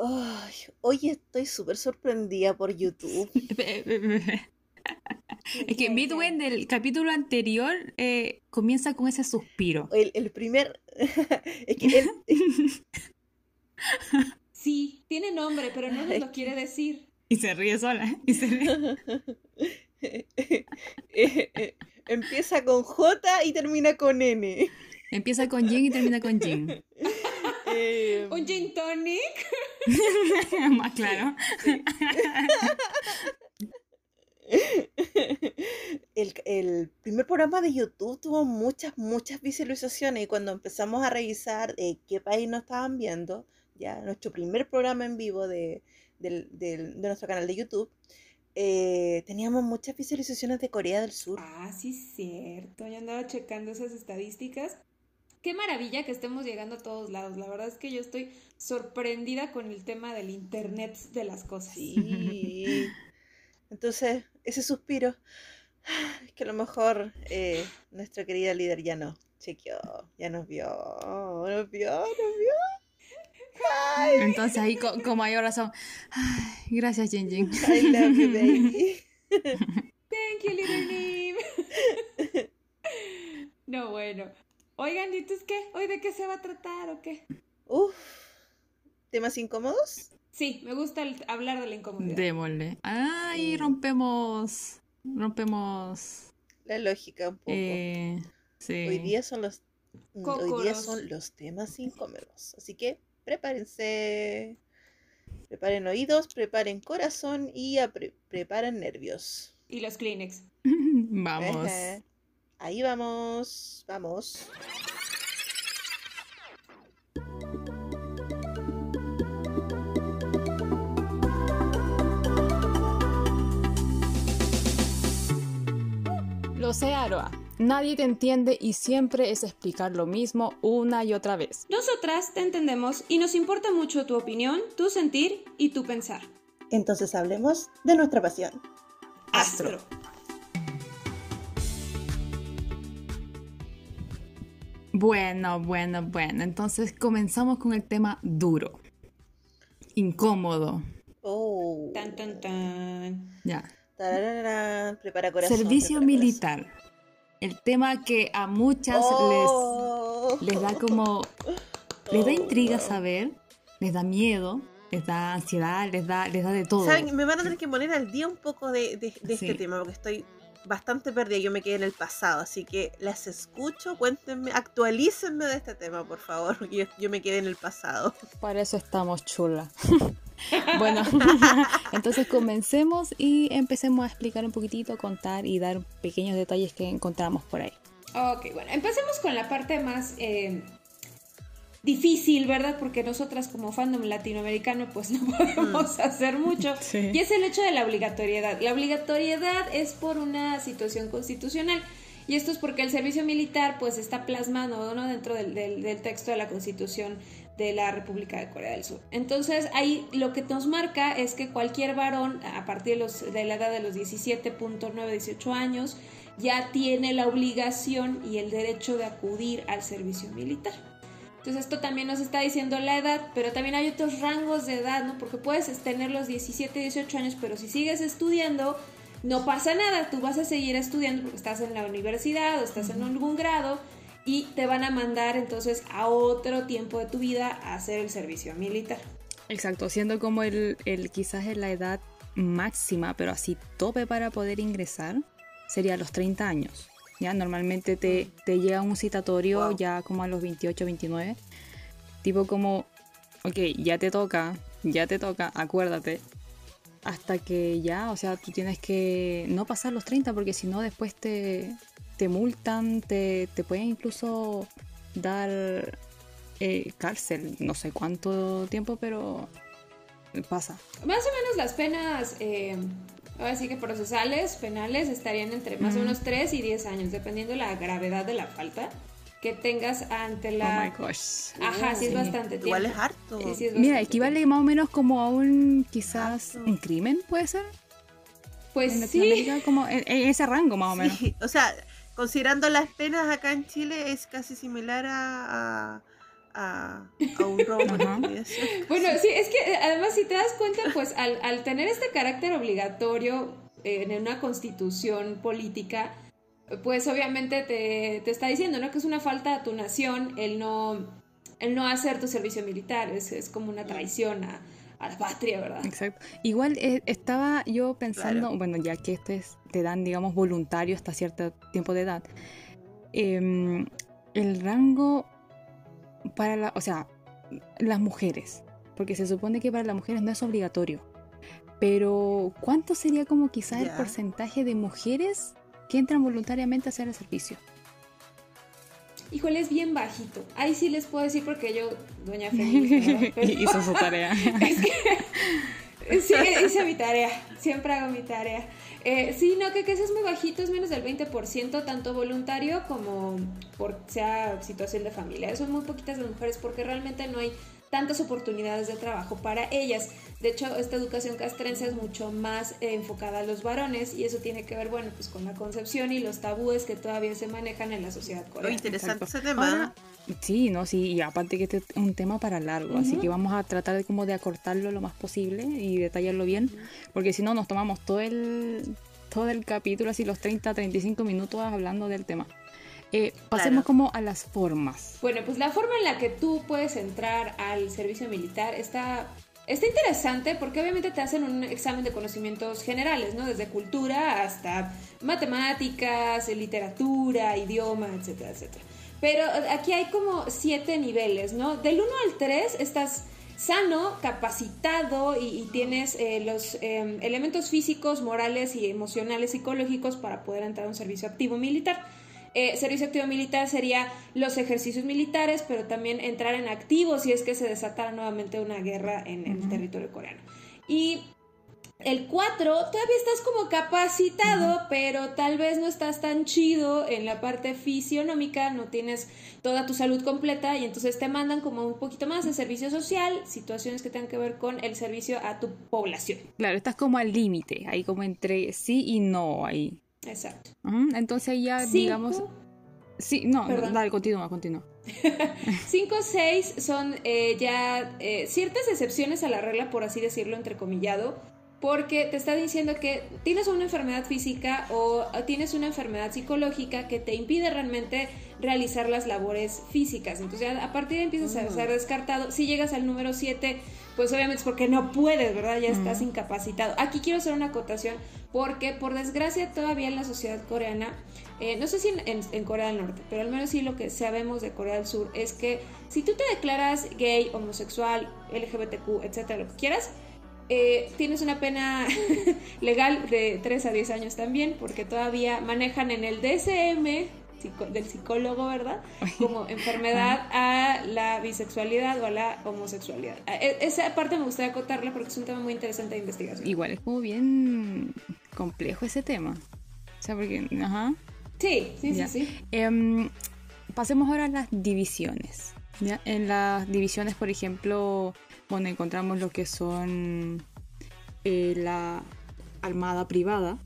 Ay, hoy estoy súper sorprendida por YouTube. es que Midway del capítulo anterior eh, comienza con ese suspiro. El, el primer. es que él. Sí, tiene nombre, pero no nos lo quiere decir. Y se ríe sola. Y se ríe. Empieza con J y termina con N. Empieza con Jin y termina con Jin. Eh, ¿Un gin tonic? Más claro. El, el, primer programa de YouTube tuvo muchas, muchas visualizaciones y cuando empezamos a revisar eh, qué país nos estaban viendo, ya nuestro primer programa en vivo de, de, de nuestro canal de YouTube, eh, teníamos muchas visualizaciones de Corea del Sur. Ah, sí, cierto. Yo andaba checando esas estadísticas. Qué maravilla que estemos llegando a todos lados. La verdad es que yo estoy sorprendida con el tema del Internet de las cosas. Sí. Entonces, ese suspiro, es que a lo mejor eh, nuestra querida líder ya no chequeó, ya nos vio, nos vio, nos vio. Entonces ahí con, con, mayor razón. Ay, gracias, Jin Jin. I love you, baby. Thank you, little Nim. no, bueno. Oigan, ¿y tú es qué? ¿Hoy de qué se va a tratar o qué? Uf. ¿Temas incómodos? Sí, me gusta el, hablar de la incomodidad. Démosle. Ay, rompemos. Rompemos. La lógica un poco. Eh, sí. Hoy día son los. Cócoros. Hoy día son los temas incómodos. Así que prepárense. Preparen oídos, preparen corazón y pre preparen nervios. Y los Kleenex. Vamos. Ajá. Ahí vamos. Vamos. Lo sé, Aroa. Nadie te entiende y siempre es explicar lo mismo una y otra vez. Nosotras te entendemos y nos importa mucho tu opinión, tu sentir y tu pensar. Entonces hablemos de nuestra pasión. Astro. Bueno, bueno, bueno. Entonces comenzamos con el tema duro. Incómodo. Oh. Tan, tan, tan. Ya. Tararara, Prepara corazón. Servicio prepara militar. El tema que a muchas Oh. les, les da como... Les da intriga saber, les da miedo, les da ansiedad, les da, les da de todo. ¿Saben? Me van a tener que poner al día un poco de, de- de este tema porque estoy bastante perdida. Yo me quedé en el pasado, así que las escucho. Cuéntenme, actualícenme de este tema, por favor, porque yo, yo me quedé en el pasado. Para eso estamos chula. bueno, entonces comencemos y empecemos a explicar un poquitito, contar y dar pequeños detalles que encontramos por ahí. Ok, bueno, empecemos con la parte más eh, difícil, ¿verdad? Porque nosotras como fandom latinoamericano pues no podemos hacer mucho. Sí. Y es el hecho de la obligatoriedad. La obligatoriedad es por una situación constitucional. Y esto es porque el servicio militar pues está plasmado ¿no? dentro del, del- del texto de la constitución de la República de Corea del Sur. Entonces ahí lo que nos marca es que cualquier varón a partir de, los, de la edad de los 17.9, 18 años ya tiene la obligación y el derecho de acudir al servicio militar. Entonces esto también nos está diciendo la edad, pero también hay otros rangos de edad, ¿no? Porque puedes tener los 17, 18 años, pero si sigues estudiando, no pasa nada, tú vas a seguir estudiando porque estás en la universidad o estás en algún grado y te van a mandar entonces a otro tiempo de tu vida a hacer el servicio militar. Exacto, siendo como el, el quizás es la edad máxima, pero así tope para poder ingresar, sería los 30 años. Ya normalmente te, te llega un citatorio Wow. ya como a los 28, 29. Tipo como, ok, ya te toca, ya te toca, acuérdate. Hasta que ya, o sea, tú tienes que no pasar los 30 porque si no después te, te multan, te, te pueden incluso dar eh, cárcel, no sé cuánto tiempo, pero pasa. Más o menos las penas, eh, ahora sí que procesales, penales, estarían entre más o menos 3 y 10 años, dependiendo de la gravedad de la falta que tengas ante Oh my la... gosh. Ajá, sí es Sí. bastante tiempo. Igual es harto. Sí, sí es Mira, equivale más o menos como a un quizás Harto. un crimen, puede ser. Pues en sí, como en, en ese rango más o menos. Sí, o sea, considerando las penas acá en Chile es casi similar a, a, a, a un robot. bueno, sí, es que eh, además si te das cuenta, pues al, al tener este carácter obligatorio en una constitución política, pues obviamente te, te, está diciendo, ¿no? Que es una falta a tu nación el no, el no hacer tu servicio militar, es, es como una traición a, a, la patria, ¿verdad? Exacto. Igual eh, estaba yo pensando, bueno, ya que esto es, te dan, digamos, voluntario hasta cierto tiempo de edad, eh, el rango para la, o sea, las mujeres, porque se supone que para las mujeres no es obligatorio. Pero, ¿cuánto sería como quizás el porcentaje de mujeres que entran voluntariamente a hacer el servicio? Híjole, es bien bajito. Ahí sí les puedo decir porque yo, doña Felipe, hizo su tarea. es que, sí, hice mi tarea. Siempre hago mi tarea. Eh, sí, no, que, eso es muy bajito, es menos del 20%, tanto voluntario como por sea situación de familia. Son muy poquitas las mujeres porque realmente no hay tantas oportunidades de trabajo para ellas. De hecho, esta educación castrense es mucho más eh, enfocada a los varones y eso tiene que ver, bueno, pues con la concepción y los tabúes que todavía se manejan en la sociedad coreana. interesante ese tema. sí, no, sí, y aparte que este es un tema para largo, así que vamos a tratar de como de acortarlo lo más posible y detallarlo bien, porque si no nos tomamos todo el todo el capítulo, así los 30, 35 minutos hablando del tema. Eh, pasemos como a las formas. Bueno, pues la forma en la que tú puedes entrar al servicio militar está, está interesante porque obviamente te hacen un examen de conocimientos generales, ¿no? Desde cultura hasta matemáticas, literatura, idioma, etcétera, etcétera. Pero aquí hay como siete niveles, ¿no? Del 1 al 3 estás sano, capacitado y, tienes eh, los em, elementos físicos, morales y emocionales, psicológicos para poder entrar a un servicio activo militar. Eh, servicio activo militar sería los ejercicios militares, pero también entrar en activo si es que se desatara nuevamente una guerra en el territorio coreano. Y el 4, todavía estás como capacitado, pero tal vez no estás tan chido en la parte fisionómica, no tienes toda tu salud completa y entonces te mandan como un poquito más de servicio social, situaciones que tengan que ver con el servicio a tu población. Claro, estás como al límite, ahí como entre sí y no ahí. Exacto. Entonces ya digamos... Sí, no, dale, continúa, continúa. 5 o 6 son eh, ya eh, ciertas excepciones a la regla, por así decirlo, entrecomillado, porque te está diciendo que tienes una enfermedad física o tienes una enfermedad psicológica que te impide realmente realizar las labores físicas. Entonces, a partir de empiezas a ser descartado. Si llegas al número 7, pues obviamente es porque no puedes, ¿verdad? Ya estás incapacitado. Aquí quiero hacer una acotación porque, por desgracia, todavía en la sociedad coreana, eh, no sé si en, Corea del Norte, pero al menos sí lo que sabemos de Corea del Sur es que si tú te declaras gay, homosexual, LGBTQ, etcétera, lo que quieras, eh, tienes una pena legal de 3 a 10 años también, porque todavía manejan en el DSM del psicólogo, ¿verdad? Como enfermedad a la bisexualidad o a la homosexualidad. E, esa parte me gustaría acotarla porque es un tema muy interesante de investigación. Igual es como bien complejo ese tema. O sea, porque, ajá. Sí, sí, sí, sí. Em, pasemos ahora a las divisiones. ¿ya? En las divisiones, por ejemplo, bueno, encontramos lo que son eh, la armada privada,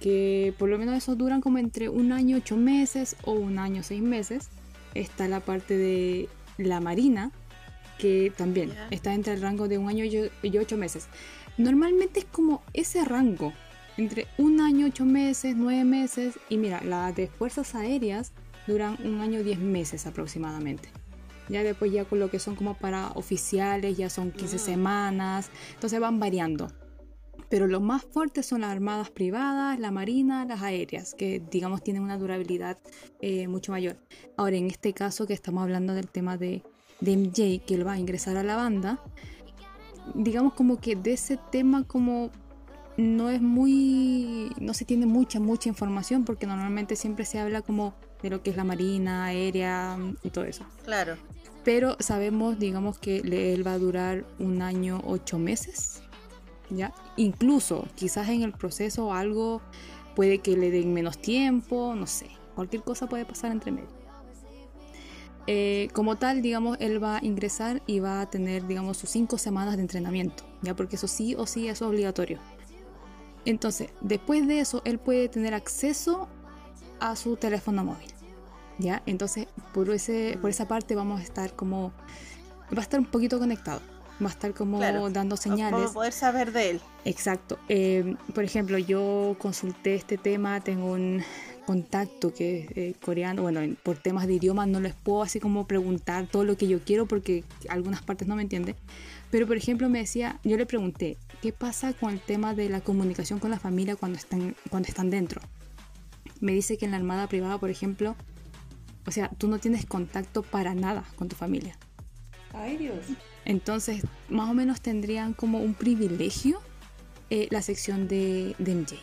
que por lo menos esos duran como entre un año ocho meses o un año seis meses. Está la parte de la marina, que también está entre el rango de un año y ocho meses. Normalmente es como ese rango, entre un año, ocho meses, nueve meses, y mira, las de fuerzas aéreas duran un año, diez meses aproximadamente. Ya después ya con lo que son como para oficiales, ya son 15 mm. semanas, entonces van variando pero los más fuertes son las armadas privadas, la marina, las aéreas, que digamos tienen una durabilidad eh, mucho mayor. Ahora, en este caso que estamos hablando del tema de, de MJ, que él va a ingresar a la banda, digamos como que de ese tema como no es muy, no se tiene mucha, mucha información porque normalmente siempre se habla como de lo que es la marina, aérea y todo eso. Claro. Pero sabemos, digamos que él va a durar un año, ocho meses ¿ya? Incluso quizás en el proceso algo puede que le den menos tiempo, no sé, cualquier cosa puede pasar entre medio. Eh, como tal, digamos, él va a ingresar y va a tener, digamos, sus cinco semanas de entrenamiento, ya porque eso sí o sí es obligatorio. Entonces, después de eso, él puede tener acceso a su teléfono móvil. ¿Ya? Entonces, por, ese, por esa parte vamos a estar como... Va a estar un poquito conectado. Va a estar como Claro. dando señales. a poder saber de él. Exacto. Eh, por ejemplo, yo consulté este tema, tengo un contacto que es eh, coreano, bueno, en- por temas de idioma no les puedo así como preguntar todo lo que yo quiero porque algunas partes no me entienden. Pero por ejemplo me decía, yo le pregunté, ¿qué pasa con el tema de la comunicación con la familia cuando están, cuando están dentro? Me dice que en la armada privada, por ejemplo, o sea, tú no tienes contacto para nada con tu familia. Ay, Dios. Entonces, más o menos tendrían como un privilegio eh, la sección de, de MJ,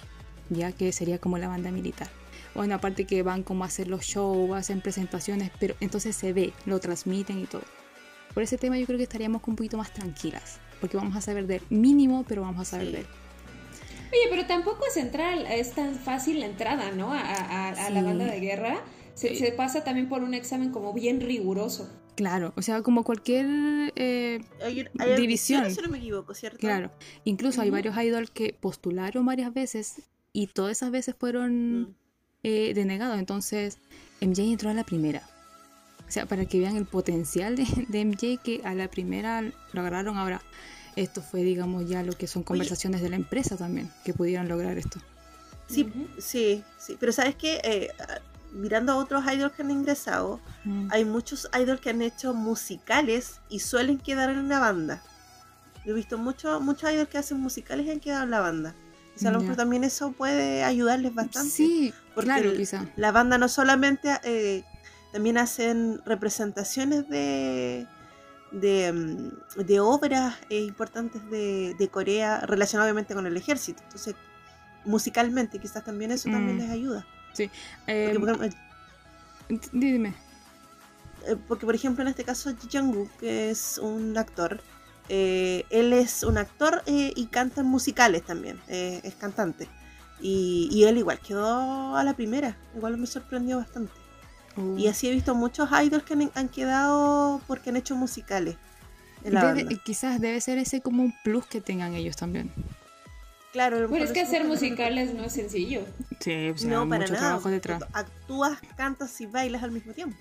ya que sería como la banda militar. Bueno, aparte que van como a hacer los shows, hacen presentaciones, pero entonces se ve, lo transmiten y todo. Por ese tema yo creo que estaríamos un poquito más tranquilas, porque vamos a saber del mínimo, pero vamos a saber Sí. de él. Oye, pero tampoco es entrar, es tan fácil la entrada, ¿no? A, a- a la Sí. banda de guerra. Se, Sí. se pasa también por un examen como bien riguroso. Claro, o sea, como cualquier eh, Hay, hay División. si no me equivoco, ¿cierto? Claro, incluso hay varios idols que postularon varias veces y todas esas veces fueron Mm. eh, denegados. Entonces, MJ entró a la primera. O sea, para que vean el potencial de, de MJ que a la primera lo agarraron. Ahora, esto fue, digamos, ya lo que son conversaciones de la empresa también, que pudieran lograr esto. Sí, sí, sí. Pero ¿sabes qué? Eh, mirando a otros idols que han ingresado, Mm. hay muchos idols que han hecho musicales y suelen quedar en una banda. Yo he visto muchos muchos idols que hacen musicales y han quedado en la banda. O sea, a lo Ya. mejor también eso puede ayudarles bastante. Sí, porque claro, quizá. La banda no solamente eh, también hacen representaciones de de, mm, de obras eh, importantes de, de Corea relacionadas obviamente con el ejército. Entonces, musicalmente quizás también eso también Mm. les ayuda. Eh, Porque, por ejemplo, dime. eh, porque, por ejemplo, en este caso, Ji Jang-guk, que es un actor, eh, él es un actor eh, y canta en musicales también, eh, es cantante. Y, y él igual quedó a la primera, igual me sorprendió bastante. Uh, Y así he visto muchos idols que han, han quedado porque han hecho musicales debe- quizás debe ser ese como un plus que tengan ellos también. Claro, Pero es que hacer musicales no es sencillo. Sí, o sea, No, para mucho nada. trabajo detrás. Actúas, cantas y bailas al mismo tiempo.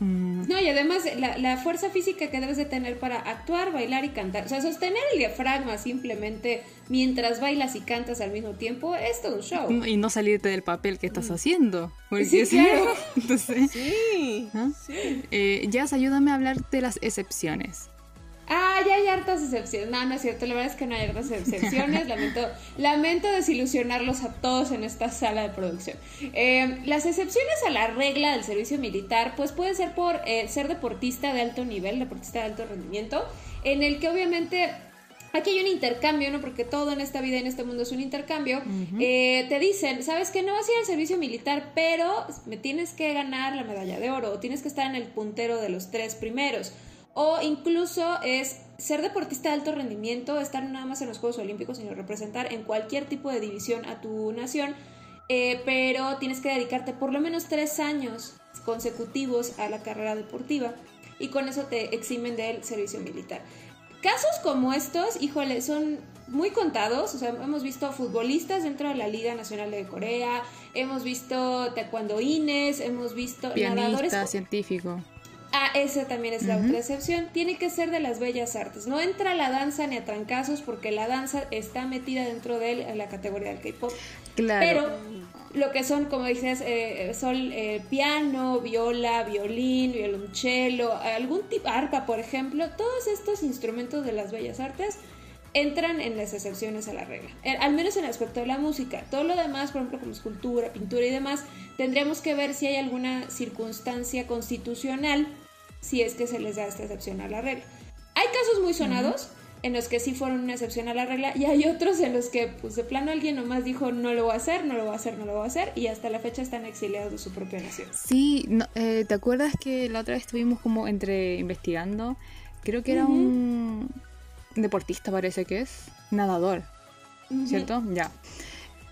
Mm, No, y además la, la fuerza física que debes de tener para actuar, bailar y cantar. O sea, sostener el diafragma simplemente mientras bailas y cantas al mismo tiempo es todo un show. y no salirte del papel que estás haciendo. Porque Sí, si claro. no, entonces, Sí, ¿Ah? sí. eh, Jazz, ayúdame a hablar de las excepciones. Ah, ya hay hartas excepciones. No, no es cierto. La verdad es que no hay hartas excepciones. lamento, lamento desilusionarlos a todos en esta sala de producción. Eh, las excepciones a la regla del servicio militar, pues pueden ser por eh, ser deportista de alto nivel, deportista de alto rendimiento, en el que obviamente Aquí hay un intercambio, ¿no? Porque todo en esta vida y en este mundo es un intercambio. Eh, te dicen, sabes que no vas a ir al servicio militar, pero me tienes que ganar la medalla de oro o tienes que estar en el puntero de los tres primeros. O incluso es ser deportista de alto rendimiento, estar nada más en los Juegos Olímpicos, sino representar en cualquier tipo de división a tu nación. Eh, pero tienes que dedicarte por lo menos tres años consecutivos a la carrera deportiva y con eso te eximen del servicio militar. Casos como estos, híjole, son muy contados. O sea, hemos visto futbolistas dentro de la Liga Nacional de Corea, hemos visto taekwondoines, hemos visto nadadores. Pianista, científico. Ah, esa también es la Ujú. otra excepción. Tiene que ser de las bellas artes. No entra la danza ni a trancazos porque la danza está metida dentro de la categoría del K-pop. Claro. Pero lo que son, como dices, eh, son eh, piano, viola, violín, violonchelo, algún tipo, arpa, por ejemplo, todos estos instrumentos de las bellas artes entran en las excepciones a la regla, Eh, al menos en el aspecto de la música. Todo lo demás, por ejemplo, como escultura, pintura y demás, tendremos que ver si hay alguna circunstancia constitucional, si es que se les da esta excepción a la regla. Hay casos muy sonados en los que sí fueron una excepción a la regla y hay otros en los que pues de plano alguien nomás dijo no lo voy a hacer, no lo voy a hacer, no lo voy a hacer y hasta la fecha están exiliados de su propia nación. Sí, no, eh, ¿te acuerdas que la otra vez estuvimos como entre investigando? Creo que era un deportista, parece que es, nadador, ¿cierto? Ya.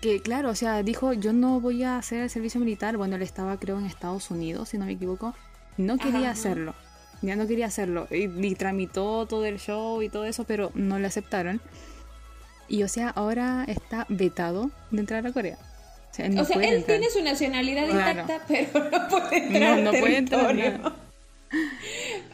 Que claro, o sea, dijo, yo no voy a hacer el servicio militar. Bueno, él estaba creo en Estados Unidos, si no me equivoco. No quería Ajá. hacerlo. Ya no quería hacerlo. Y, y tramitó todo el show y todo eso, pero no le aceptaron. Y o sea, ahora está vetado de entrar a Corea. O sea, él tiene su nacionalidad intacta, pero no puede entrar no, no Puede entrar,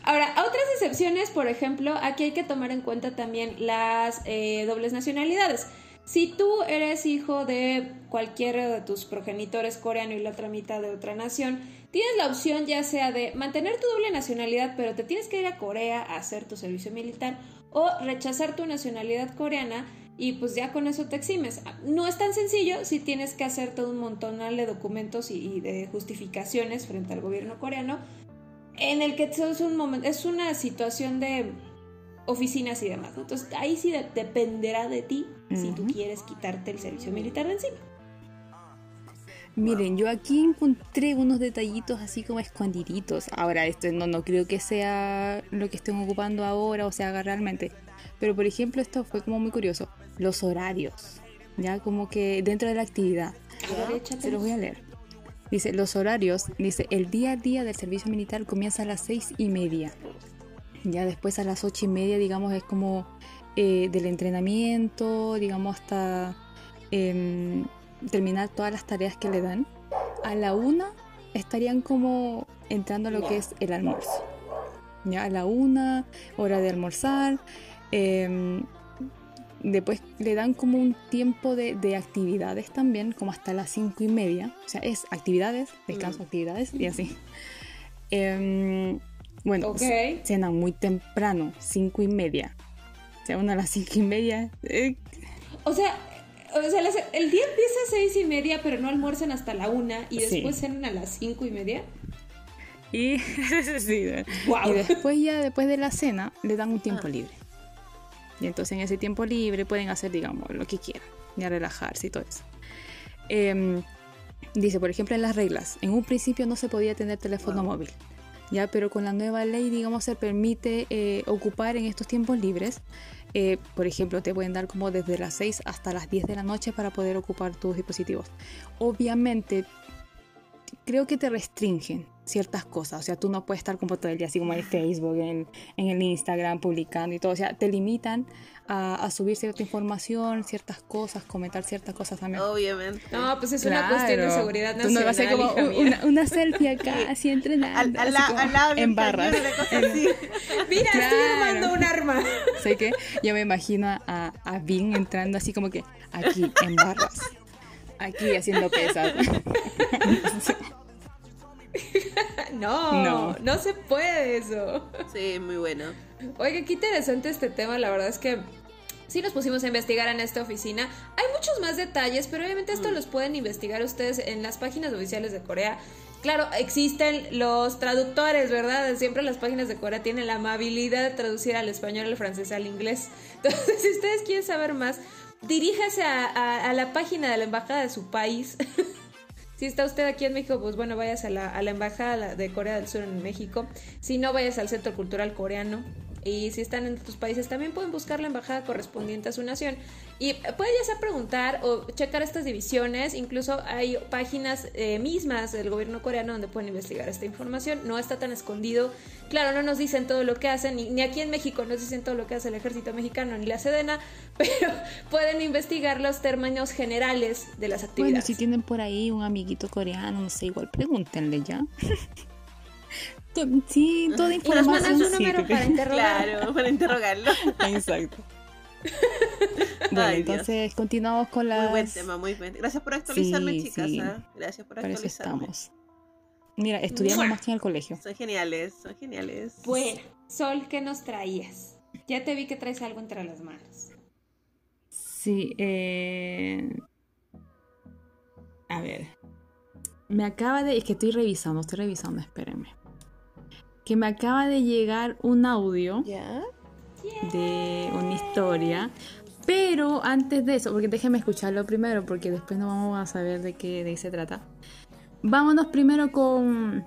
Ahora, otras excepciones, por ejemplo, aquí hay que tomar en cuenta también las eh, dobles nacionalidades. Si tú eres hijo de cualquiera de tus progenitores coreano y la otra mitad de otra nación, tienes la opción ya sea de mantener tu doble nacionalidad, pero te tienes que ir a Corea a hacer tu servicio militar, o rechazar tu nacionalidad coreana y pues ya con eso te eximes. No es tan sencillo si tienes que hacer todo un montón de documentos y, de justificaciones frente al gobierno coreano, en el que es, un momento, es una situación de oficinas y demás. Entonces ahí sí dependerá de ti si tú quieres quitarte el servicio militar de encima. Miren, yo aquí encontré unos detallitos así como escondiditos. Ahora, esto no, no creo que sea lo que estén ocupando ahora o se haga realmente. Pero por ejemplo, esto fue como muy curioso. Los horarios. Ya como que dentro de la actividad. Se los voy a leer. Dice, los horarios, dice, el día a día del servicio militar comienza a las seis y media. Ya después a las ocho y media, digamos, es como eh, del entrenamiento, digamos, hasta em, terminar todas las tareas que le dan. A la una estarían como entrando a lo que es el almuerzo. Ya a la una, hora de almorzar. Em, después le dan como un tiempo de, actividades también, como hasta las cinco y media. O sea, es actividades, descanso, mm. actividades y así. Bueno, cenan muy temprano, cinco y media. O sea, una a las cinco y media. Eh. O sea, o sea, el día empieza a seis y media, pero no almuerzan hasta la una y después cenan a las cinco y media. Y, y después ya, después de la cena, le dan un tiempo ah. libre. Y entonces en ese tiempo libre pueden hacer, digamos, lo que quieran, ya relajarse y todo eso. Em, dice, por ejemplo, en las reglas, en un principio no se podía tener teléfono móvil, ya, pero con la nueva ley, digamos, se permite eh, ocupar en estos tiempos libres eh, por ejemplo, te pueden dar como desde las 6 hasta las 10 de la noche para poder ocupar tus dispositivos. Obviamente, creo que te restringen ciertas cosas. O sea, tú no puedes estar como todo el día así como en Facebook, en, en el Instagram, publicando y todo. O sea, te limitan a, subir cierta información, ciertas cosas, comentar ciertas cosas también. Obviamente. No, pues es una cuestión de seguridad nacional. Tú no vas a hacer como una, una, selfie acá, así entrenando. Al, al, lado en barras. Mira, estoy armando un arma. Sé que yo me imagino a, a Bing entrando así como que aquí, en barras. Aquí haciendo pesas. no, no, no se puede eso. Sí, muy bueno. Oiga, qué interesante este tema, la verdad es que sí nos pusimos a investigar en esta oficina. Hay muchos más detalles, pero obviamente esto mm. los pueden investigar ustedes en las páginas oficiales de Corea. Claro, existen los traductores, ¿verdad? Siempre las páginas de Corea tienen la amabilidad de traducir al español, al francés, al inglés. Entonces, si ustedes quieren saber más, diríjase a, a la página de la embajada de su país. Si está usted aquí en México, pues bueno, vayas a la, a la Embajada de Corea del Sur en México. Si no, vayas al Centro Cultural Coreano. Y si están en otros países, también pueden buscar la embajada correspondiente a su nación. Y puede ya sea preguntar o checar estas divisiones. Incluso hay páginas eh, mismas del gobierno coreano donde pueden investigar esta información. No está tan escondido. Claro, no nos dicen todo lo que hacen, ni, aquí en México nos dicen todo lo que hace el ejército mexicano ni la Sedena, pero pueden investigar los términos generales de las actividades. Bueno, si tienen por ahí un amiguito coreano, no sé, igual pregúntenle ya. Sí, toda información. Y nos mandan número para interrogarlo. Claro, para interrogarlo. Exacto. bueno, entonces continuamos con la. Muy buen tema, muy buen. Gracias por actualizarme, chicas. ¿ah? Gracias por actualizarme. estamos. Mira, estudiamos más que en el colegio. Son geniales, son geniales. Bueno, Sol, ¿qué nos traías? Ya te vi que traes algo entre las manos. Sí, eh... A ver. Me acaba de. Es que estoy revisando, estoy revisando, espérenme que me acaba de llegar un audio de una historia. Pero antes de eso, porque déjenme escucharlo primero, porque después no vamos a saber de qué, de se trata. Vámonos primero con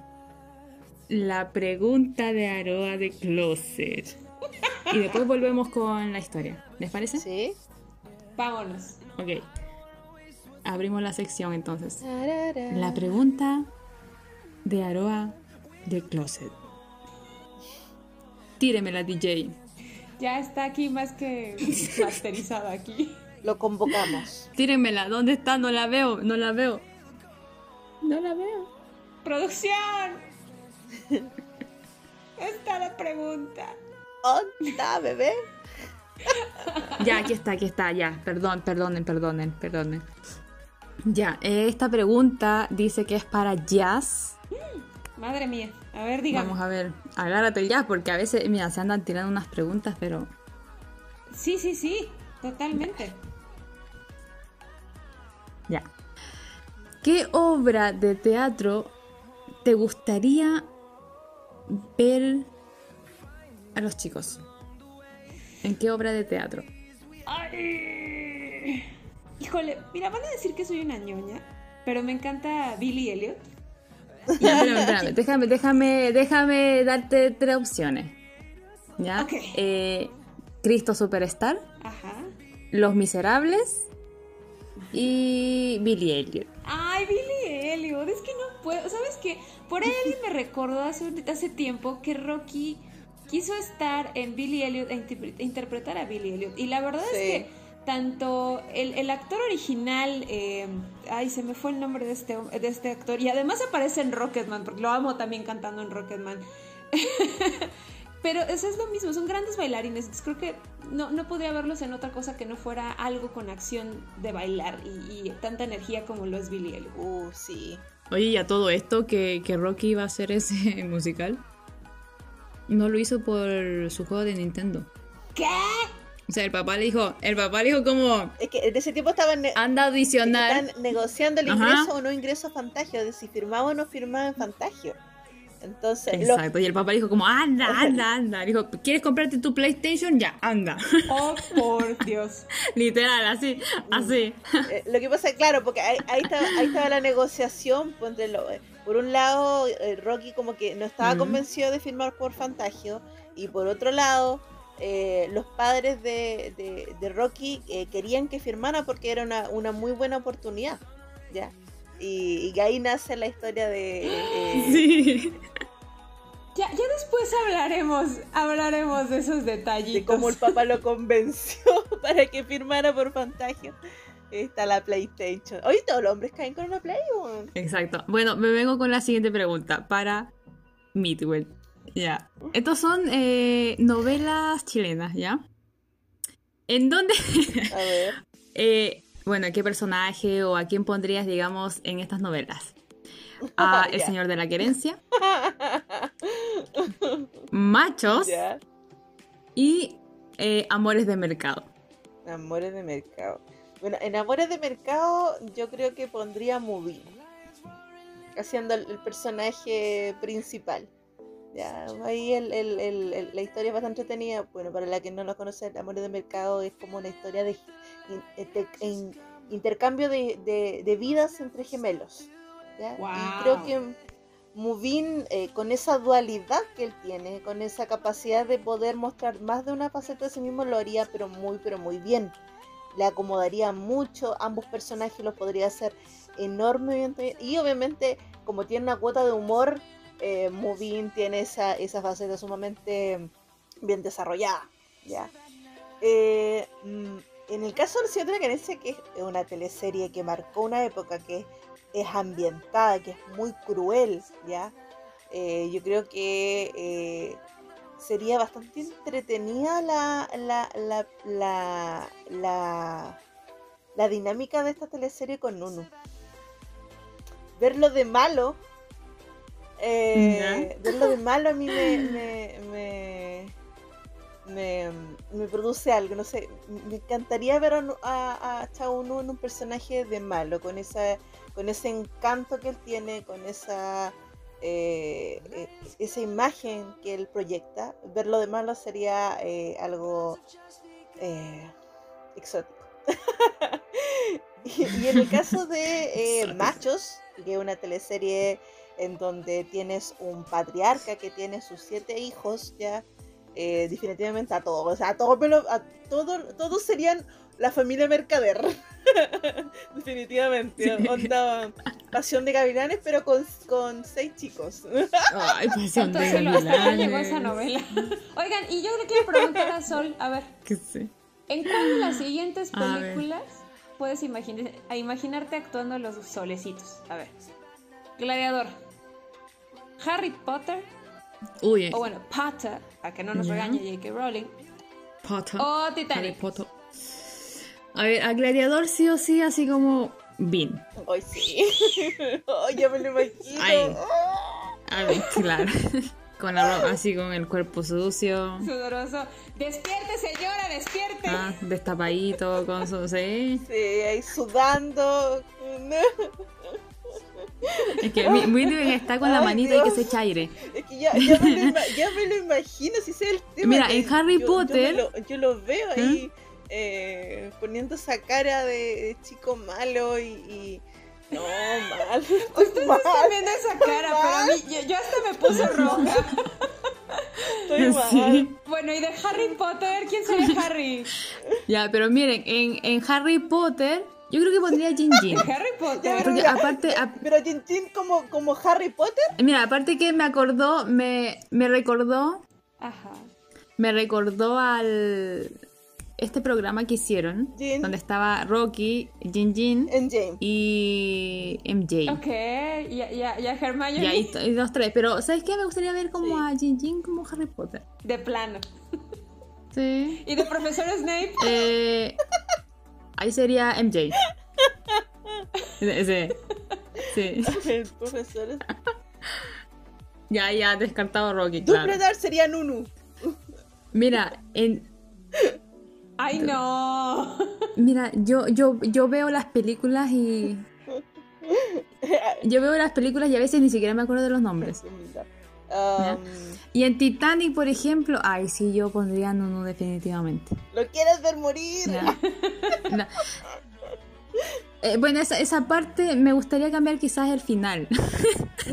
la pregunta de Aroa de Closet. Y después volvemos con la historia. ¿Les parece? Sí. Vámonos. Ok. Abrimos la sección entonces. La pregunta de Aroa de Closet. Tíreme la DJ. Ya está aquí más que masterizada aquí. Lo convocamos. Tírenmela, ¿dónde está? No la veo, no la veo. No la veo. ¡Producción! está la pregunta. ¿Dónde está, bebé? Ya, aquí está, aquí está, ya. Perdón, perdonen, perdonen, perdonen. Ya, esta pregunta dice que es para Jazz. Madre mía. A ver, dígame. Vamos a ver, agárrate Jazz, porque a veces, mira, se andan tirando unas preguntas, pero Sí, sí, sí. Totalmente. ya. ¿Qué obra de teatro te gustaría ver a los chicos? ¿En qué obra de teatro? Ay. Híjole, mira, van a decir que soy una ñoña, pero me encanta Billy Elliot. Ya, espérame, espérame, déjame, déjame, déjame darte tres opciones. ¿Ya? Eh, Cristo Superstar, Ajá. Los Miserables y Billy Elliot. Ay, Billy Elliot, es que no puedo. ¿Sabes qué? Por ahí alguien me recordó hace, hace tiempo que Rocky quiso estar en Billy Elliot e inter- interpretar a Billy Elliot. Y la verdad es que tanto el, el actor original, eh, ay, se me fue el nombre de este, de este actor, y además aparece en Rocketman, porque lo amo también cantando en Rocketman. Pero eso es lo mismo, son grandes bailarines. Entonces creo que no, no podría verlos en otra cosa que no fuera algo con acción de bailar y, y tanta energía como lo es Billy Elliot. Uh, sí. Oye, y a todo esto que, que Rocky iba a hacer ese musical, no lo hizo por su juego de Nintendo. ¿Qué? O sea, el papá le dijo, el papá le dijo como, Es que en ese tiempo estaban, anda a audicionar. estaban negociando el Ajá. ingreso o no ingreso a Fantagio, de si firmaba o no firmaba en Fantagio. Entonces, lo- Exacto, y el papá le dijo como, anda, anda, anda. Le dijo, ¿quieres comprarte tu PlayStation? Ya, anda. Oh, por Dios. Literal, así, así. Eh, lo que pasa, claro, porque ahí, ahí, estaba, ahí estaba la negociación. entre lo- eh, por un lado, eh, Rocky como que no estaba Ujú. convencido de firmar por Fantagio. Y por otro lado, eh, los padres de, de- de Rocky eh, querían que firmara porque era una, una muy buena oportunidad. ¿ya? Y, y ahí nace la historia de... eh, Sí. Ya, ya después hablaremos, hablaremos de esos detallitos. de cómo el papá lo convenció para que firmara por Fantagio. Está la PlayStation. Oye, todos los hombres caen con una Play. Exacto. Bueno, me vengo con la siguiente pregunta para Midwell. Ya. Estos son eh, novelas chilenas, ¿ya? ¿En dónde? A ver. eh, bueno, ¿qué personaje o a quién pondrías, digamos, en estas novelas? A El. Señor de la Querencia, Machos y eh, Amores de Mercado. Amores de mercado. Bueno, en Amores de mercado yo creo que pondría Movie. Haciendo el personaje principal. Ya, ahí el, el- el- el- la historia es bastante entretenida. Bueno, para la que no lo conoce, Amores de mercado es como una historia de in- inter- in- intercambio de, de- vidas entre gemelos. ¿ya? Y creo que Mubin, eh, con esa dualidad que él tiene, con esa capacidad de poder mostrar más de una faceta de sí mismo, lo haría pero muy, pero muy bien. Le acomodaría mucho, ambos personajes los podría hacer enormemente y obviamente como tiene una cuota de humor, eh, tiene esa, esa faceta sumamente bien desarrollada. ¿ya? Eh, mm, en el caso del Señor de la Carencia, que es una teleserie que marcó una época, que es ambientada, que es muy cruel, ¿ya? Eh, yo creo que eh, sería bastante entretenida la, la, la, la, la, dinámica de esta teleserie con Nunu. Verlo de malo, eh, verlo de malo a mí me, me, me, me, me produce algo, no sé, me encantaría ver a, a, a Chao en un personaje de malo, con esa con ese encanto que él tiene, con esa eh, eh, esa imagen que él proyecta, verlo de malo sería eh, algo eh, exótico. y, y en el caso de eh, Machos, que es una teleserie en donde tienes un patriarca que tiene sus siete hijos, ya eh, definitivamente a todos, o sea, a todos, a todo, todos serían la familia Mercader. definitivamente. Sí. Onda Pasión de Gavilanes, pero con, con seis chicos. Ay, pasión de acá llegó gavilanes. esa novela. Oigan, y yo le quiero preguntar a Sol, a ver, ¿Qué sé? ¿En cuál de las siguientes películas puedes imaginar, a imaginarte actuando los solecitos? A ver. Gladiador. Harry Potter. Uy, O bueno, Potter, para que no nos regañe J.K. Rowling. Potter. O Harry Titanic. Potter. A ver, a Gladiador sí o sí, así como Bean. Hoy sí. Ay, ya me lo imagino. Ay. A ver, claro. Con la ropa, así con el cuerpo sucio. Sudoroso. Despierte, señora, despierte. Ah, destapadito, con su. Sí. Sí, ahí sudando. Es que mi- Whitney está con la manita y que Dios. se echa aire. Es que ya, ya, me, lo, ya me lo imagino, si sé el tema. Mira, en Harry yo- yo Potter- ¿Mm? lo- Yo lo, veo ahí eh, poniendo esa cara de, de chico malo y. y- no, mal. Ustedes mal, están viendo esa cara, pero a mí, yo, yo hasta me puse roja. estoy mal. Sí. Bueno, y de Harry Potter, ¿quién sería Harry? Ya, pero miren, en, en Harry Potter, yo creo que pondría Jin Jin. Harry Potter. Porque aparte, ap- Pero Jin Jin como, como Harry Potter. mira, aparte que me acordó, me, me recordó, Ajá. me recordó al este programa que hicieron, Jin. donde estaba Rocky, Jin Jin James. y MJ. Ok, ya, ya, ya Hermione. Y ahí y los tres. Pero, ¿sabes qué? Me gustaría ver como Sí. a Jin Jin como Harry Potter. De plano. Sí. ¿Y de profesor Snape? Eh, ahí sería MJ. Sí. El profesor. es- Ya, ya, descartado Rocky, claro. Dumbledore sería Nunu. Mira, en, ¡Ay, no! mira, yo, yo, yo veo las películas y. Yo veo las películas y a veces ni siquiera me acuerdo de los nombres. Um, Y en Titanic, por ejemplo, ay, sí, yo pondría a Nunu definitivamente. ¿Lo quieres ver morir? Ya. No. Eh, bueno, esa, esa parte me gustaría cambiar quizás el final.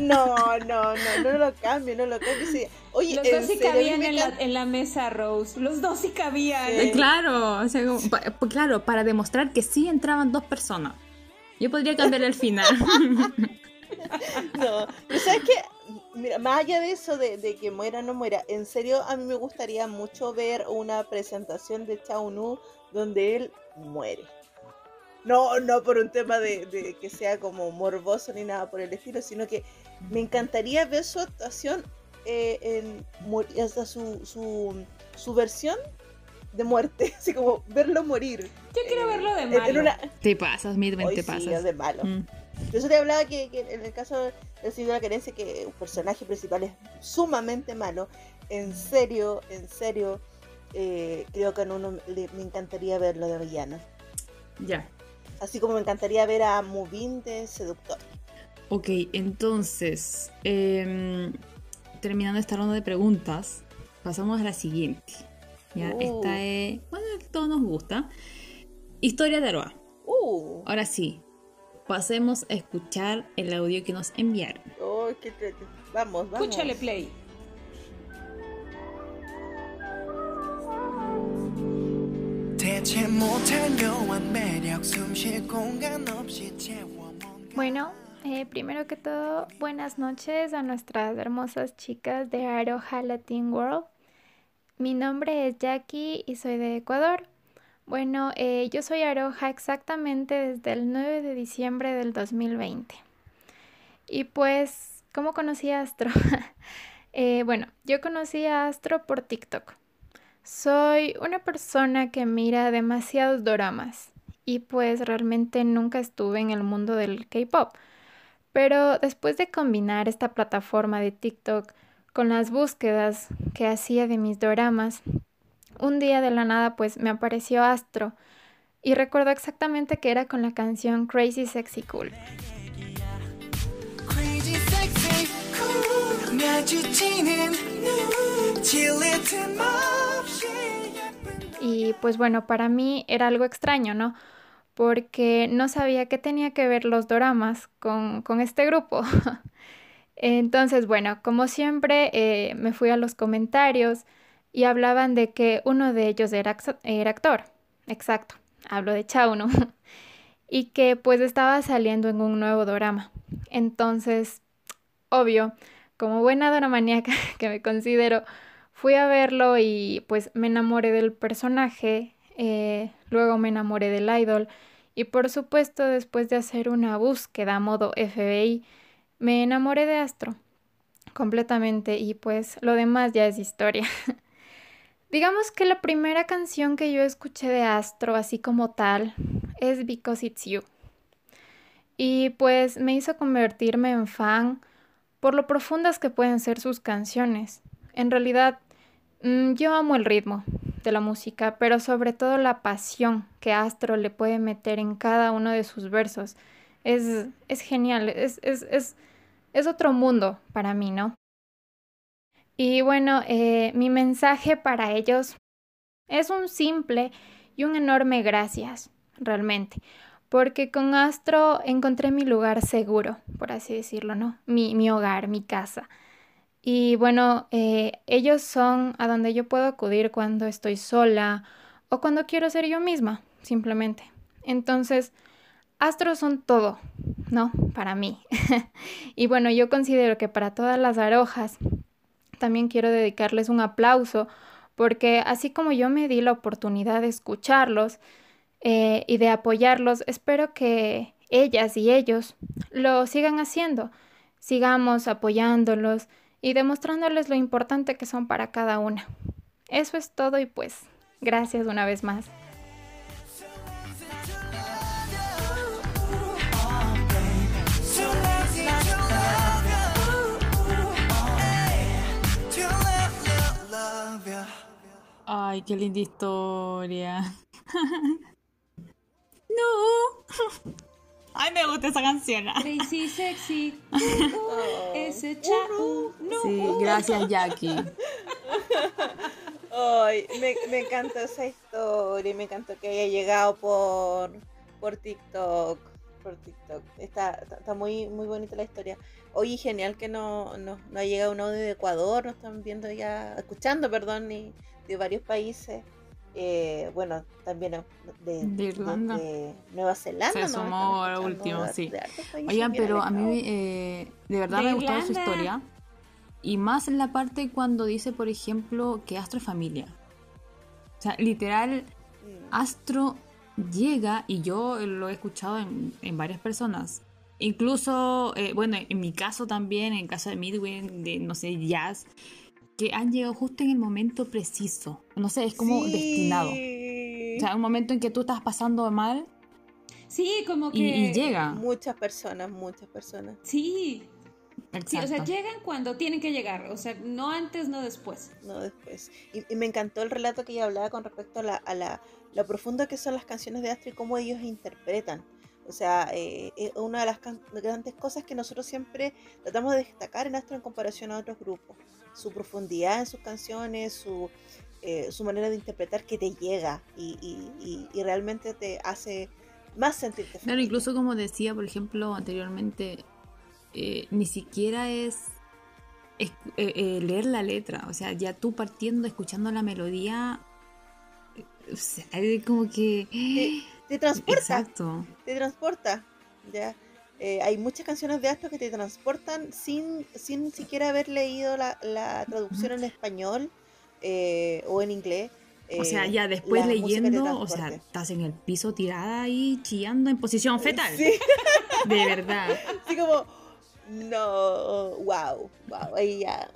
No, no, no, no lo cambio, no lo cambio. sí. Oye, Los dos sí cabían en la, en la mesa, Rose. Los dos sí cabían. Sí. Eh, claro, o sea, como pa- pa- claro, para demostrar que sí entraban dos personas. Yo podría cambiar el final. No, pero ¿sabes qué? Mira, más allá de eso, de, de que muera o no muera, en serio, a mí me gustaría mucho ver una presentación de Chao Nu donde él muere. No, no por un tema de, de que sea como morboso ni nada por el estilo, sino que me encantaría ver su actuación eh, en sea, su, su, su versión de muerte, así como verlo morir. Yo quiero Eh, verlo de malo. En una, Te pasas, Hoy te sí, pasas. es de malo. Mm. Por eso te hablaba que, que en el caso del Señor de la que un personaje principal es sumamente malo. En serio, en serio, eh, creo que en uno le- me encantaría verlo de villano. Ya. Así como me encantaría ver a Mubin de seductor. Ok, entonces, em, terminando esta ronda de preguntas, pasamos a la siguiente. Ya, Uh. esta es, bueno, que todos nos gusta. Historia de Aroa. Uh, Ahora sí, Pasemos a escuchar el audio que nos enviaron. Vamos, vamos. Escúchale play. Bueno, eh, primero que todo, buenas noches a nuestras hermosas chicas de Aroha Latin World. Mi nombre es Jackie y soy de Ecuador. Bueno, eh, yo soy Aroha exactamente desde el 9 de diciembre del 2020. Y pues, ¿cómo conocí a Astro? Eh, bueno, yo conocí a Astro por TikTok. Soy una persona que mira demasiados doramas y pues realmente nunca estuve en el mundo del K-pop. Pero después de combinar esta plataforma de TikTok con las búsquedas que hacía de mis doramas, un día de la nada pues me apareció Astro y recuerdo exactamente que era con la canción Crazy Sexy Cool. Y pues bueno, para mí era algo extraño, ¿no? Porque no sabía qué tenía que ver los doramas con, con este grupo. Entonces, bueno, como siempre, eh, me fui a los comentarios, y hablaban de que uno de ellos era, era actor. Exacto, hablo de Chauno. y que pues estaba saliendo en un nuevo dorama. Entonces, obvio, como buena doramaníaca que me considero, fui a verlo y pues me enamoré del personaje eh, luego me enamoré del idol y por supuesto después de hacer una búsqueda a modo FBI, me enamoré de Astro completamente y pues lo demás ya es historia. Digamos que la primera canción que yo escuché de Astro así como tal es Because It's You. Y pues me hizo convertirme en fan por lo profundas que pueden ser sus canciones. En realidad, mm, yo amo el ritmo de la música, pero sobre todo la pasión que Astro le puede meter en cada uno de sus versos. Es, es genial, es, es, es, es otro mundo para mí, ¿no? Y bueno, eh, mi mensaje para ellos es un simple y un enorme gracias, realmente, porque con Astro encontré mi lugar seguro, por así decirlo, ¿no? Mi, mi hogar, mi casa. Y bueno, eh, ellos son a donde yo puedo acudir cuando estoy sola o cuando quiero ser yo misma, simplemente. Entonces, Astros son todo, ¿no? Para mí. y bueno, yo considero que para todas las arojas, también quiero dedicarles un aplauso porque así como yo me di la oportunidad de escucharlos, eh, y de apoyarlos, espero que ellas y ellos lo sigan haciendo. Sigamos apoyándolos y demostrándoles lo importante que son para cada una. Eso es todo y pues gracias una vez más. Ay, qué linda historia. No. Ay, me gusta esa canción. Crazy Sexy. Uh, ese chapu. No. Sí, gracias, Jackie. Ay, me, me encantó esa historia y me encantó que haya llegado por, por TikTok. Por TikTok. Está, está, está muy, muy bonita la historia. Oye, genial que no, no, no ha llegado un audio de Ecuador, nos están viendo ya, escuchando, perdón, y de varios países. Eh, bueno, también de, De Irlanda. de Nueva Zelanda. Se sumó ahora último, de- sí. Oigan, pero a mí eh, de verdad De me gustó su Irlanda. historia. Y más en la parte cuando dice, por ejemplo, que Astro es familia. O sea, literal, Mm. Astro llega, y yo lo he escuchado en, en varias personas. Incluso, eh, bueno, en mi caso también, en el caso de Midway, de no sé, Jazz, que han llegado justo en el momento preciso. No sé, es como Sí. destinado. O sea, un momento en que tú estás pasando mal Sí, como que. y, y llega. Muchas personas, muchas personas. Sí. Sí, o sea, Exacto. llegan cuando tienen que llegar. O sea, no antes, no después. No después. Y, y me encantó el relato que ella hablaba con respecto a la, a la, lo profundo que son las canciones de Astro y cómo ellos interpretan. O sea, eh, eh, una de las grandes cosas que nosotros siempre tratamos de destacar en Astro en comparación a otros grupos. Su profundidad en sus canciones, su, eh, su manera de interpretar que te llega y, y- y- y realmente te hace más sentirte Claro, familia. incluso como decía, por ejemplo, anteriormente, eh, ni siquiera es, es- eh, eh, leer la letra. O sea, ya tú partiendo, escuchando la melodía, o sea, es como que... Te transporta. Exacto. te transporta. ¿ya? Eh, hay muchas canciones de Astro que te transportan sin, sin siquiera haber leído la, la traducción en español o en inglés. O sea, ya después leyendo, o sea, estás en el piso tirada ahí chillando en posición fetal. Sí, De verdad. así como, no, wow, wow, ahí ya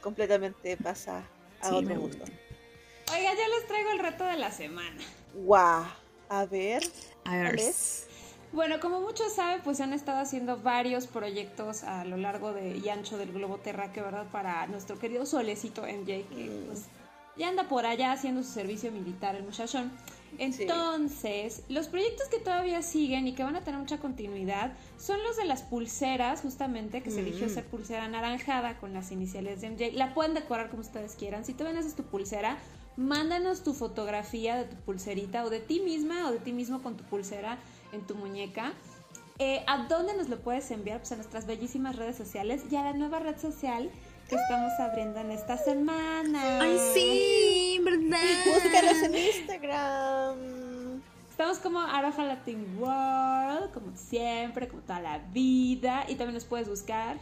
completamente pasa a Sí, otro me mundo. gusta. Oiga, ya les traigo el reto de la semana. Wow, a ver, A ver. Bueno, como muchos saben, pues se han estado haciendo varios proyectos a lo largo de, y ancho del globo terráqueo, ¿verdad? Para nuestro querido solecito MJ, que pues ya anda por allá haciendo su servicio militar, el muchachón. Entonces, los proyectos que todavía siguen y que van a tener mucha continuidad son los de las pulseras, justamente, que se eligió ser pulsera anaranjada con las iniciales de MJ. La pueden decorar como ustedes quieran. Si tú ven esa es tu pulsera, mándanos tu fotografía de tu pulserita o de ti misma o de ti mismo con tu pulsera en tu muñeca. Eh, ¿A dónde nos lo puedes enviar? Pues a nuestras bellísimas redes sociales y a la nueva red social que estamos abriendo en esta semana. Ay, sí, ¿verdad? Búscalos en Instagram. Estamos como Aroha Latin World, como siempre, como toda la vida. Y también nos puedes buscar.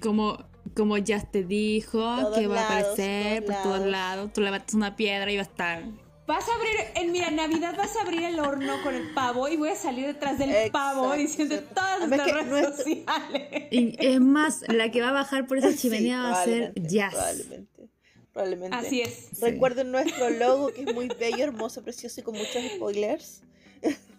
Como, como ya te dijo, Todos que va a aparecer todos por todos lados. lados. Tú levantas una piedra y va a estar. Vas a abrir, en mira, Navidad vas a abrir el horno con el pavo y voy a salir detrás del pavo diciendo todas que redes nuestro- sociales. Y es más, la que va a bajar por esa Sí, chimenea va a ser Jazz. Probablemente. Probablemente. Así es. Recuerden nuestro logo que es muy bello, hermoso, precioso y con muchos spoilers.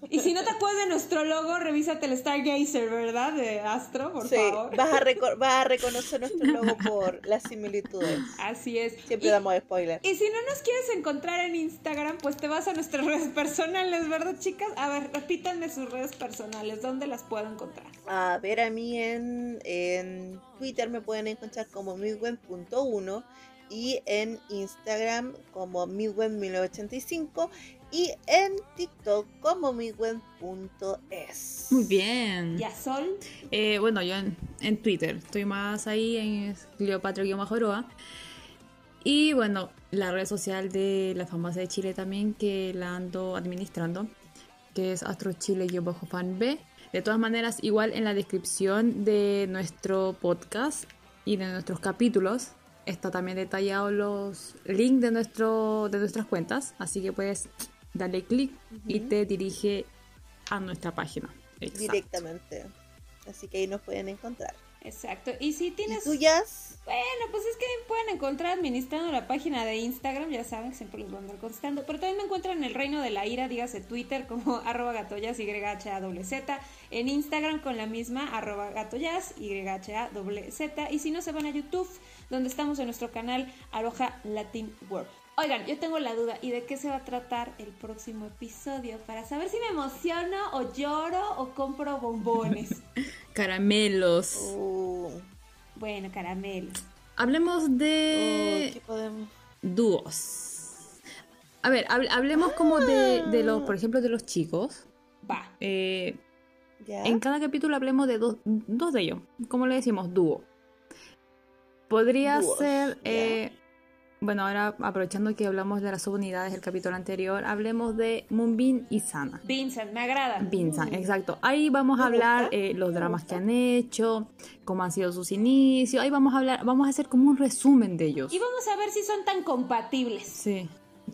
Y si no te acuerdas de nuestro logo, revísate el Stargazer, ¿verdad? De Astro, por sí, favor. vas a, reco- vas a reconocer nuestro logo por las similitudes. Así es. Siempre Y- damos spoilers. Y si no nos quieres encontrar en Instagram, pues te vas a nuestras redes personales, ¿verdad, chicas? A ver, repítanme sus redes personales, ¿dónde las puedo encontrar? A ver, a mí en, en Twitter me pueden encontrar como midwen.1 y en Instagram como midwen1985 y en TikTok como midwen.es. Muy bien. Ya Sol. Eh, bueno, yo en, en Twitter estoy más ahí en Cleopatra-Oroa. Y bueno, la red social de la famosa de Chile también que la ando administrando, que es astrochile-fan B. De todas maneras, igual en la descripción de nuestro podcast y de nuestros capítulos está también detallado los links de, nuestro, de nuestras cuentas, así que puedes darle clic y te dirige a nuestra página. Exacto. Directamente. Así que ahí nos pueden encontrar. Exacto. Y si ¿Y tienes... Jazz? Bueno, pues es que pueden encontrar administrando la página de Instagram, ya saben que siempre los voy a andar contestando, pero también me encuentran en el reino de la ira, dígase Twitter como arroba gatoyas YHAWZ, en Instagram con la misma arroba gatoyas YHAWZ, y si no se van a YouTube, donde estamos en nuestro canal Aroja Latin World. Oigan, yo tengo la duda, ¿y de qué se va a tratar el próximo episodio? Para saber si me emociono o lloro o compro bombones. Caramelos. Uh, bueno, caramelo. Hablemos de ¿Qué podemos? dúos. A ver, hable- hablemos como de, de los, por ejemplo, de los chicos. Va. Eh, ¿Ya? en cada capítulo hablemos de dos, dos de ellos. ¿Cómo le decimos? Dúo. Podría Dúos, ser, bueno, ahora aprovechando que hablamos de las subunidades del capítulo anterior, hablemos de Moonbin y Sana. Vincent, me agrada. Vincent, exacto. Ahí vamos a hablar eh, los dramas que han hecho, cómo han sido sus inicios. Ahí vamos a hablar, vamos a hacer como un resumen de ellos. Y vamos a ver si son tan compatibles. Sí,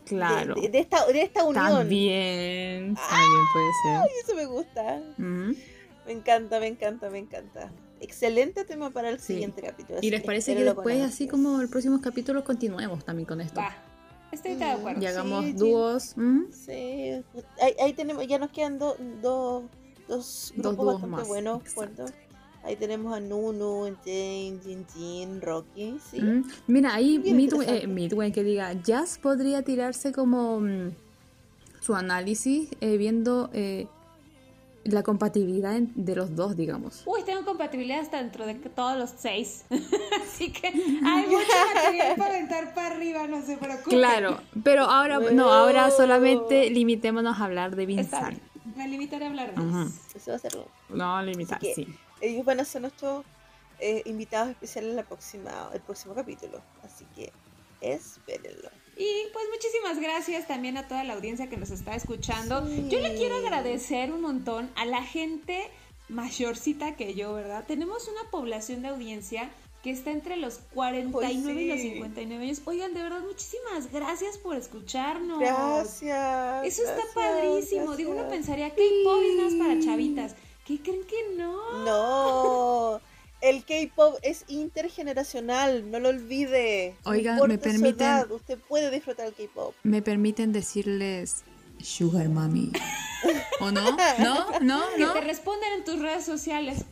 claro. De, de- de esta, de esta unión. También, también puede Ay, eso me gusta. ser. Ujú. Me encanta, me encanta, me encanta. Excelente tema para el Sí. siguiente capítulo. Y les parece que después, así como el próximo capítulo, continuemos también con esto. Va. Estoy de acuerdo. Y hagamos Sí, sí. dúos. ¿mm? Sí, ahí, ahí tenemos, ya nos quedan do- do- dos Dos grupos dúos bastante más, buenos. Ahí tenemos a Nunu, Jane, Jin Jin, Rocky, sí. Mm. Mira, ahí Midway, eh. Midway que diga, Jazz podría tirarse como mm, su análisis eh, viendo eh, la compatibilidad en- de los dos, digamos. Uy, tengo compatibilidad hasta dentro de todos los seis. Así que hay mucho material para aventar para arriba, no se preocupen. Claro, pero ahora no, ahora solamente limitémonos a hablar de Está Vincent. bien. Me limitaré a hablar de Ajá. eso. Eso va a ser No, limitar, que- sí. Ellos van a ser nuestros eh, invitados especiales en la próxima, el próximo capítulo. Así que espérenlo. Y pues muchísimas gracias también a toda la audiencia que nos está escuchando. Sí. Yo le quiero agradecer un montón a la gente mayorcita que yo, ¿verdad? Tenemos una población de audiencia que está entre los 49 y los sí. 59 años. Oigan, de verdad, muchísimas gracias por escucharnos. Gracias. Eso está gracias, padrísimo. Digo, uno pensaría que es nada más para chavitas. ¿Qué creen que no? No, el K-pop es intergeneracional, no lo olvide. No Oiga, importa me su permiten- edad, usted puede disfrutar el K-pop. Me permiten decirles Sugar Mami. ¿O no? ¿No? ¿No? Que ¿No? te respondan en tus redes sociales.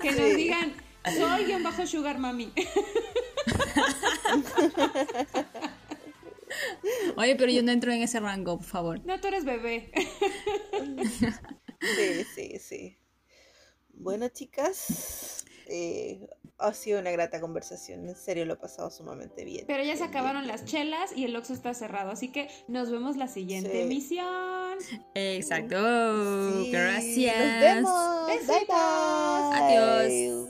Que nos Sí. digan, soy guion bajo Sugar Mami. Oye, pero yo no entro en ese rango, por favor. No, tú eres bebé. Sí, sí, sí. Bueno, chicas, eh, ha sido una grata conversación. En serio, lo he pasado sumamente bien. Pero ya se Bien, acabaron bien, las chelas y el Oxxo está cerrado. Así que nos vemos la siguiente Sí. emisión. Exacto. Sí, Gracias. Nos vemos. Bye, Besitos. bye. Adiós.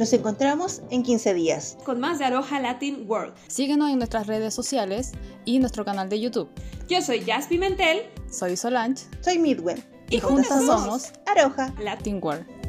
Nos encontramos en 15 días. Con más de Aroha Latin World. Síguenos en nuestras redes sociales y nuestro canal de YouTube. Yo soy Jazz Pimentel. Soy Solange Soy Midwell. Y juntas juntas somos Aroja. Latin Latin World.